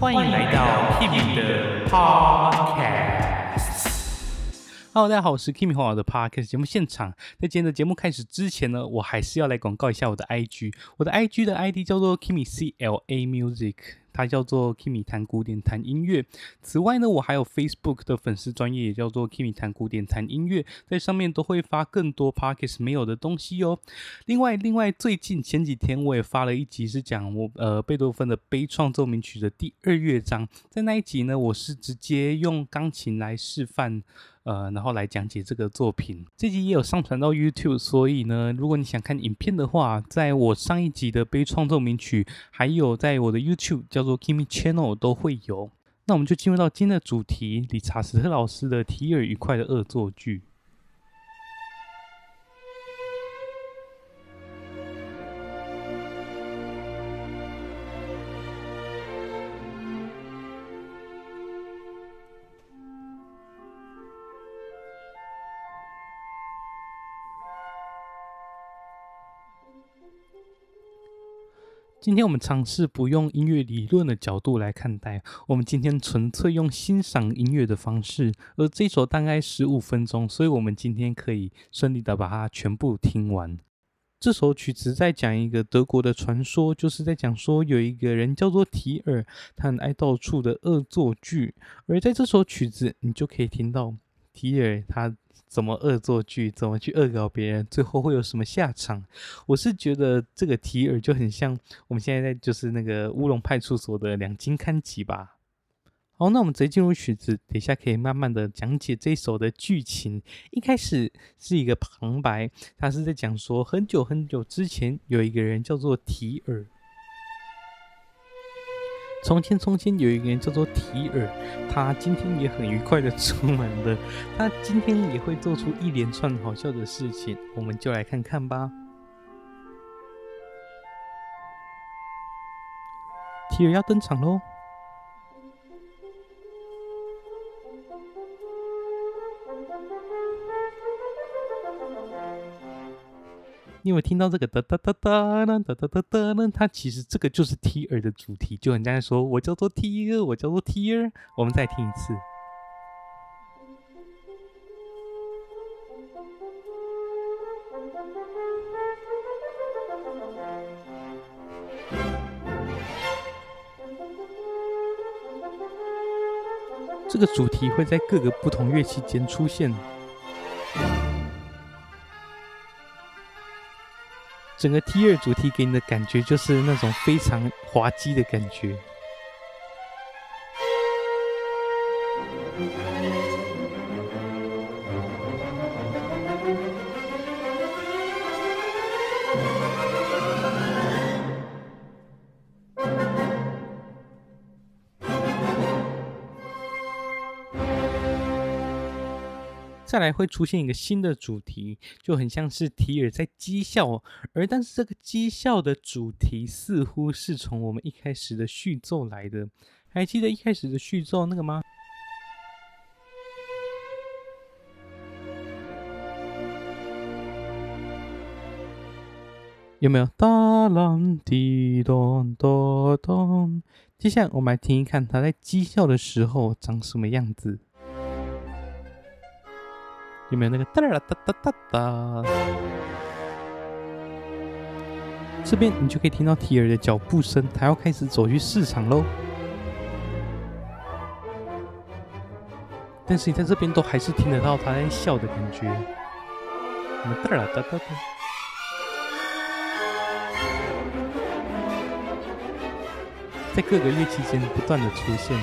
欢迎来到 Kimi 的 Podcast。Hello，大家好，我是 Kimi 黄老的 Podcast 节目现场。在今天的节目开始之前呢，我还是要来广告一下我的 IG。我的 IG 的 ID 叫做 Kimi CLA Music。它叫做 Kimi 谈古典谈音乐。此外呢，我还有 Facebook 的粉丝专业，也叫做 Kimi 谈古典谈音乐，在上面都会发更多 Parkes 没有的东西哦。另外，另外最近前几天我也发了一集，是讲我呃贝多芬的悲怆奏鸣曲的第二乐章。在那一集呢，我是直接用钢琴来示范。呃，然后来讲解这个作品。这集也有上传到 YouTube，所以呢，如果你想看影片的话，在我上一集的悲怆奏鸣曲，还有在我的 YouTube 叫做 Kimi Channel 都会有。那我们就进入到今天的主题，理查斯特老师的提尔愉快的恶作剧。今天我们尝试不用音乐理论的角度来看待，我们今天纯粹用欣赏音乐的方式，而这首大概十五分钟，所以我们今天可以顺利的把它全部听完。这首曲子在讲一个德国的传说，就是在讲说有一个人叫做提尔，他很爱到处的恶作剧，而在这首曲子，你就可以听到提尔他。怎么恶作剧？怎么去恶搞别人？最后会有什么下场？我是觉得这个提尔就很像我们现在在就是那个乌龙派出所的两金刊集吧。好，那我们直接进入曲子，等一下可以慢慢的讲解这首的剧情。一开始是一个旁白，他是在讲说很久很久之前有一个人叫做提尔。从前，从前有一个人叫做提尔，他今天也很愉快的出门了。他今天也会做出一连串好笑的事情，我们就来看看吧。提尔要登场喽！你有听到这个哒哒哒哒呢哒哒哒哒呢？它其实这个就是提尔的主题，就很像说，我叫做提尔，我叫做提尔。我们再听一次。这个主题会在各个不同乐器间出现。整个 T 二主题给你的感觉就是那种非常滑稽的感觉。再来会出现一个新的主题，就很像是提尔在讥笑，而但是这个讥笑的主题似乎是从我们一开始的序奏来的，还记得一开始的序奏那个吗？有没有？哒啷滴咚咚咚。接下来我们来听一看他在讥笑的时候长什么样子。有没有那个哒啦哒哒哒哒？这边你就可以听到提尔的脚步声，他要开始走去市场喽。但是你在这边都还是听得到他在笑的感觉。哒啦哒哒哒？在各个乐器间不断的出现。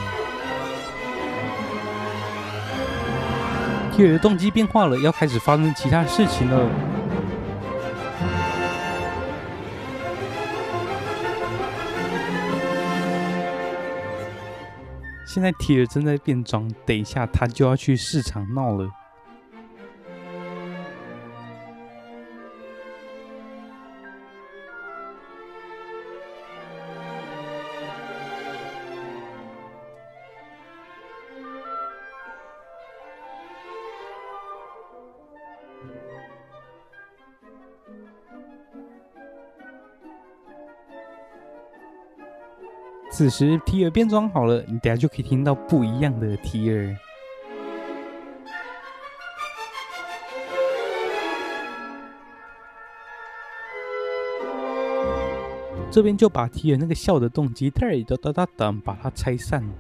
铁的动机变化了，要开始发生其他事情了。现在铁正在变装，等一下他就要去市场闹了。此时提尔变装好了，你等下就可以听到不一样的提尔。这边就把提尔那个笑的动机哒哒哒哒哒把它拆散了，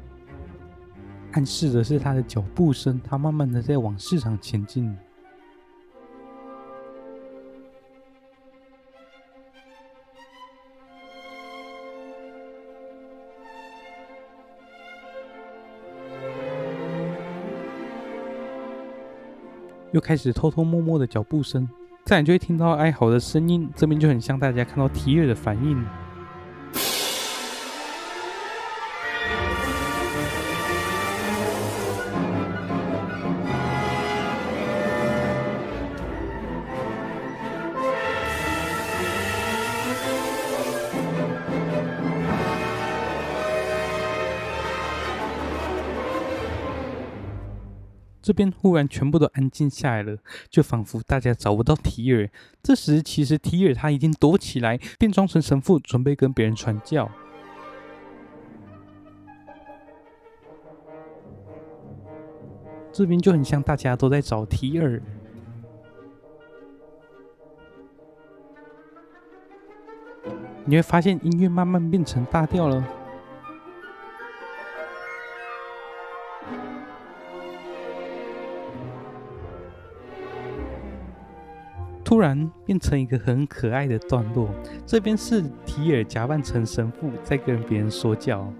暗示的是他的脚步声，他慢慢的在往市场前进。又开始偷偷摸摸的脚步声，再来就会听到哀嚎的声音，这边就很像大家看到提尔的反应。这边忽然全部都安静下来了，就仿佛大家找不到提尔。这时，其实提尔他已经躲起来，变装成神父，准备跟别人传教。这边就很像大家都在找提尔。你会发现音乐慢慢变成大调了。突然变成一个很可爱的段落，这边是提尔假扮成神父在跟别人说教。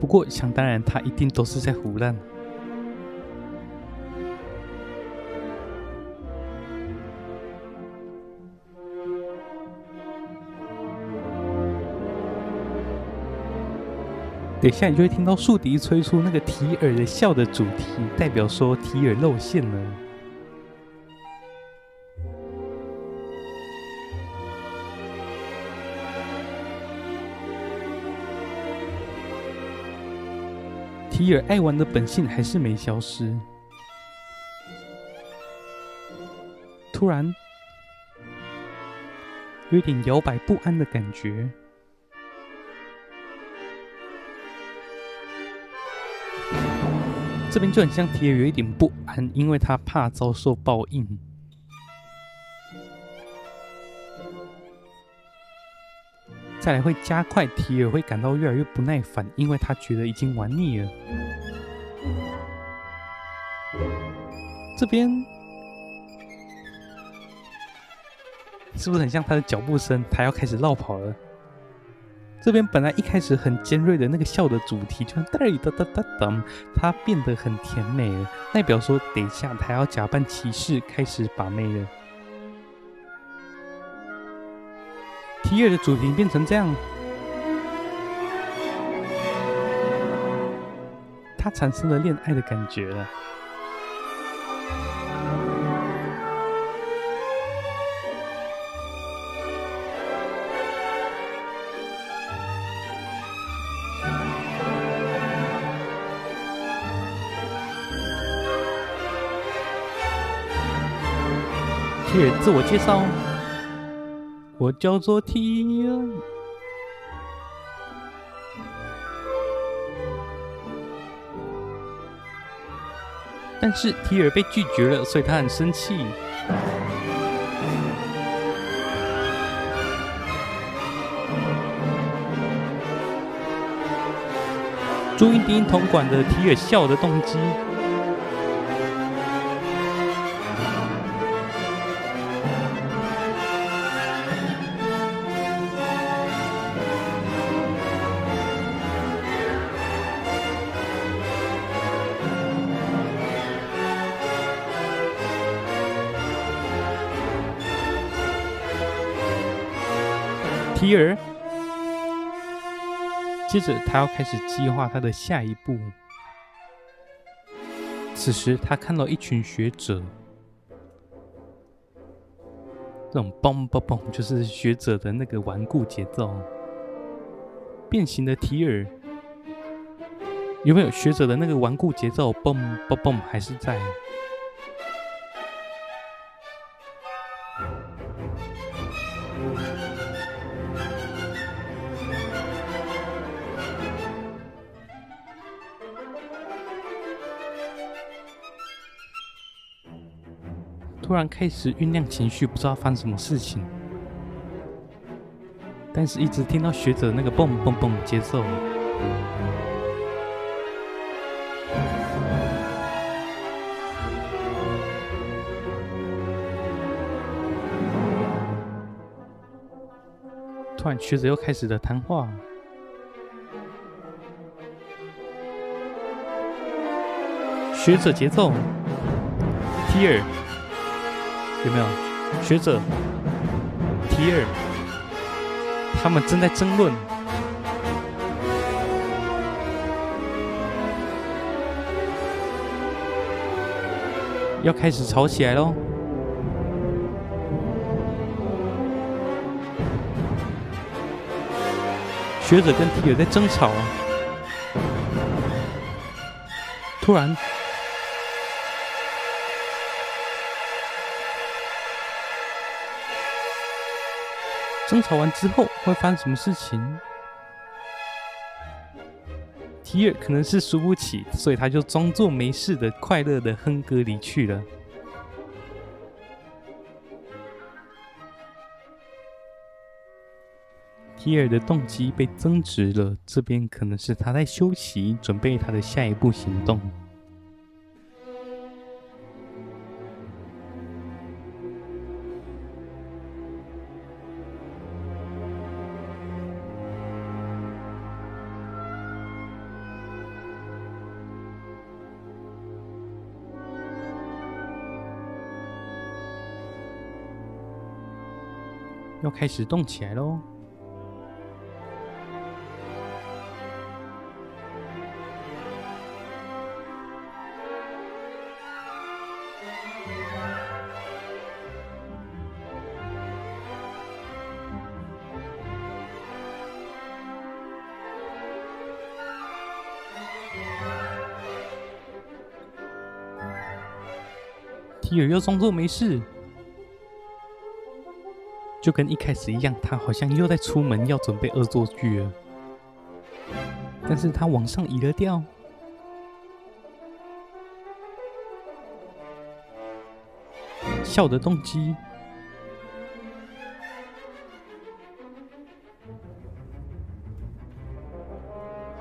不过想当然，他一定都是在胡乱。等一下，你就会听到竖笛吹出那个提尔的笑的主题，代表说提尔露馅了。提尔爱玩的本性还是没消失。突然，有点摇摆不安的感觉。这边就很像提尔有一点不安，因为他怕遭受报应。再来会加快，提尔会感到越来越不耐烦，因为他觉得已经玩腻了。这边是不是很像他的脚步声？他要开始绕跑了。这边本来一开始很尖锐的那个笑的主题，就哒哩哒哒哒哒，它变得很甜美了，代表说等一下他要假扮骑士开始把妹了。提尔的主题变成这样，他产生了恋爱的感觉了。提尔自我介绍，我叫做提尔。但是提尔被拒绝了，所以他很生气。注意低音铜管的提尔笑的动机。提尔，接着他要开始计划他的下一步。此时他看到一群学者，这种嘣嘣嘣，就是学者的那个顽固节奏。变形的提尔，有没有学者的那个顽固节奏？嘣嘣嘣，还是在？突然开始酝酿情绪，不知道发生什么事情，但是一直听到学者那个蹦蹦蹦节奏。突然，学者又开始了谈话。学者节奏，here。有没有学者提尔？他们正在争论，要开始吵起来喽！学者跟提尔在争吵，突然。争吵完之后会发生什么事情？提尔可能是输不起，所以他就装作没事的快乐的哼歌离去了。提尔的动机被增值了，这边可能是他在休息，准备他的下一步行动。开始动起来喽！提尔又装作没事。就跟一开始一样，他好像又在出门要准备恶作剧了，但是他往上移了调，笑的动机。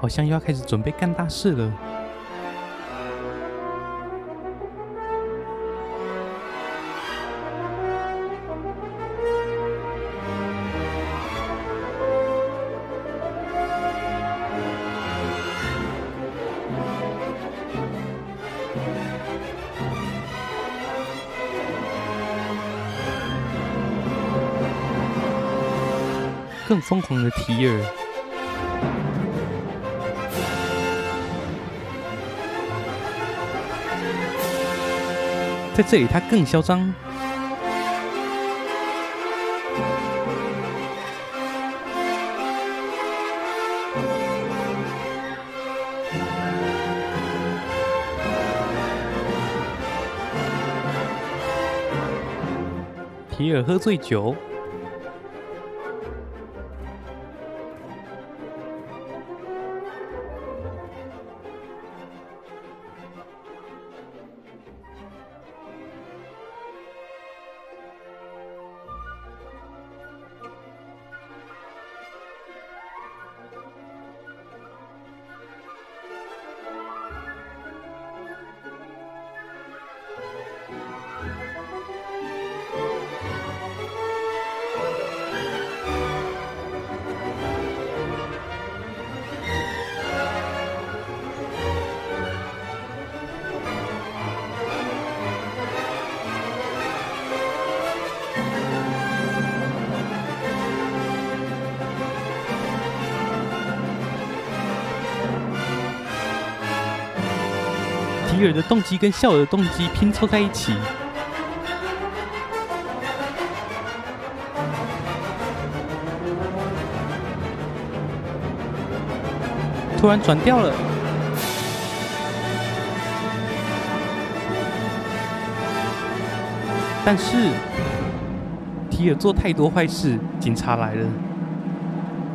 好像又要开始准备干大事了。疯狂的提尔，在这里他更嚣张。提尔喝醉酒。提尔的动机跟笑的动机拼凑在一起，突然转掉了，但是提提尔做太多坏事，警察来了，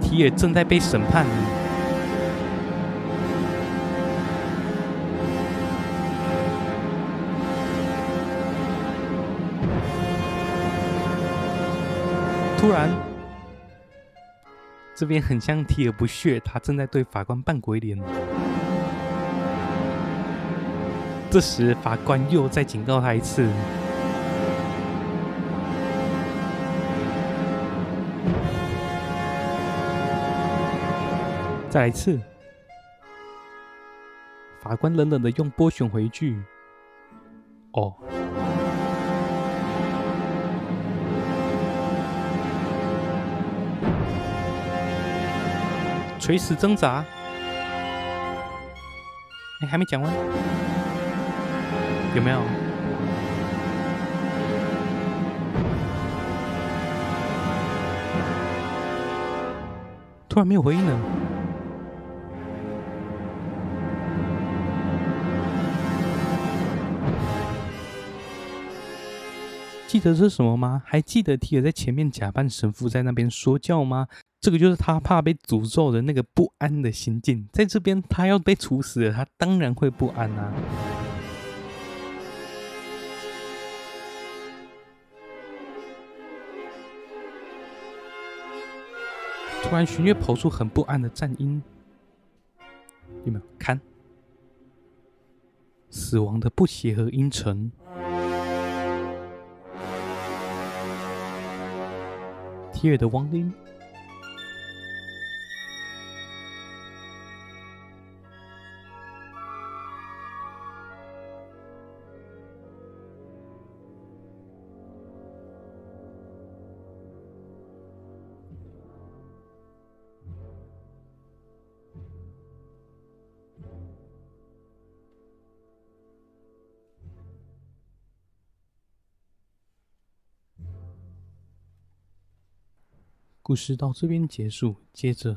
提尔正在被审判。突然，这边很像提而不屑，他正在对法官扮鬼脸。这时，法官又再警告他一次。再来一次，法官冷冷的用波旋回句：“哦。”垂死挣扎。哎，还没讲完，有没有？突然没有回应了。记得这是什么吗？还记得提尔在前面假扮神父在那边说教吗？这个就是他怕被诅咒的那个不安的心境。在这边，他要被处死了，他当然会不安啊。突然，弦乐跑出很不安的战音，有没有看？死亡的不协和音程。提尔的亡灵。故事到这边结束，接着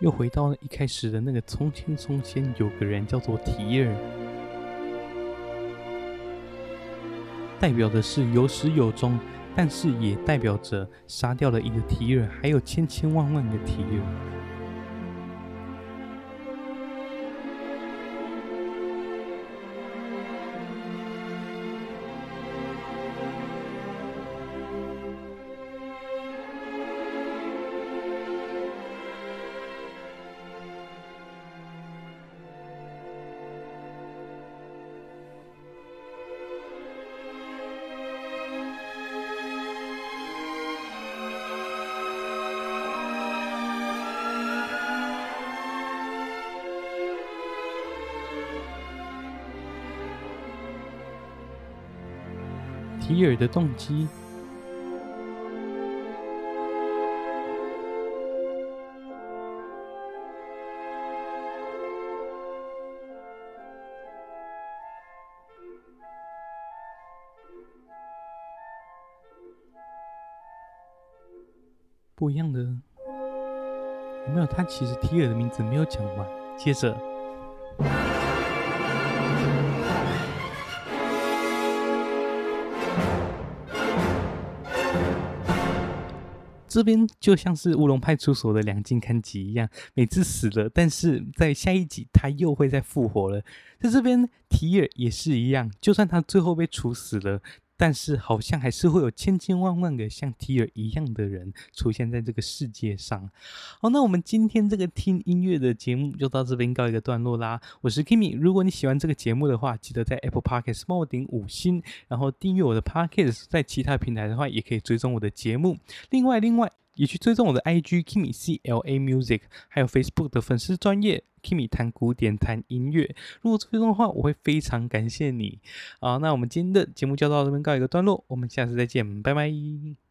又回到了一开始的那个从前从前有个人叫做提尔，代表的是有始有终，但是也代表着杀掉了一个提尔，还有千千万万个提尔。提尔的动机不一样的，有没有？他其实提尔的名字没有讲完，接着。这边就像是乌龙派出所的两津勘吉一样，每次死了，但是在下一集他又会再复活了。在这边，提尔也是一样，就算他最后被处死了。但是好像还是会有千千万万个像提尔一样的人出现在这个世界上。好，那我们今天这个听音乐的节目就到这边告一个段落啦。我是 Kimi，如果你喜欢这个节目的话，记得在 Apple Podcast 帮我点五星，然后订阅我的 Podcast。在其他平台的话，也可以追踪我的节目。另外，另外。也去追踪我的 IG KimiCLA Music，还有 Facebook 的粉丝专页 Kimmy 谈古典弹音乐。如果追踪的话，我会非常感谢你。好，那我们今天的节目就到这边告一个段落，我们下次再见，拜拜。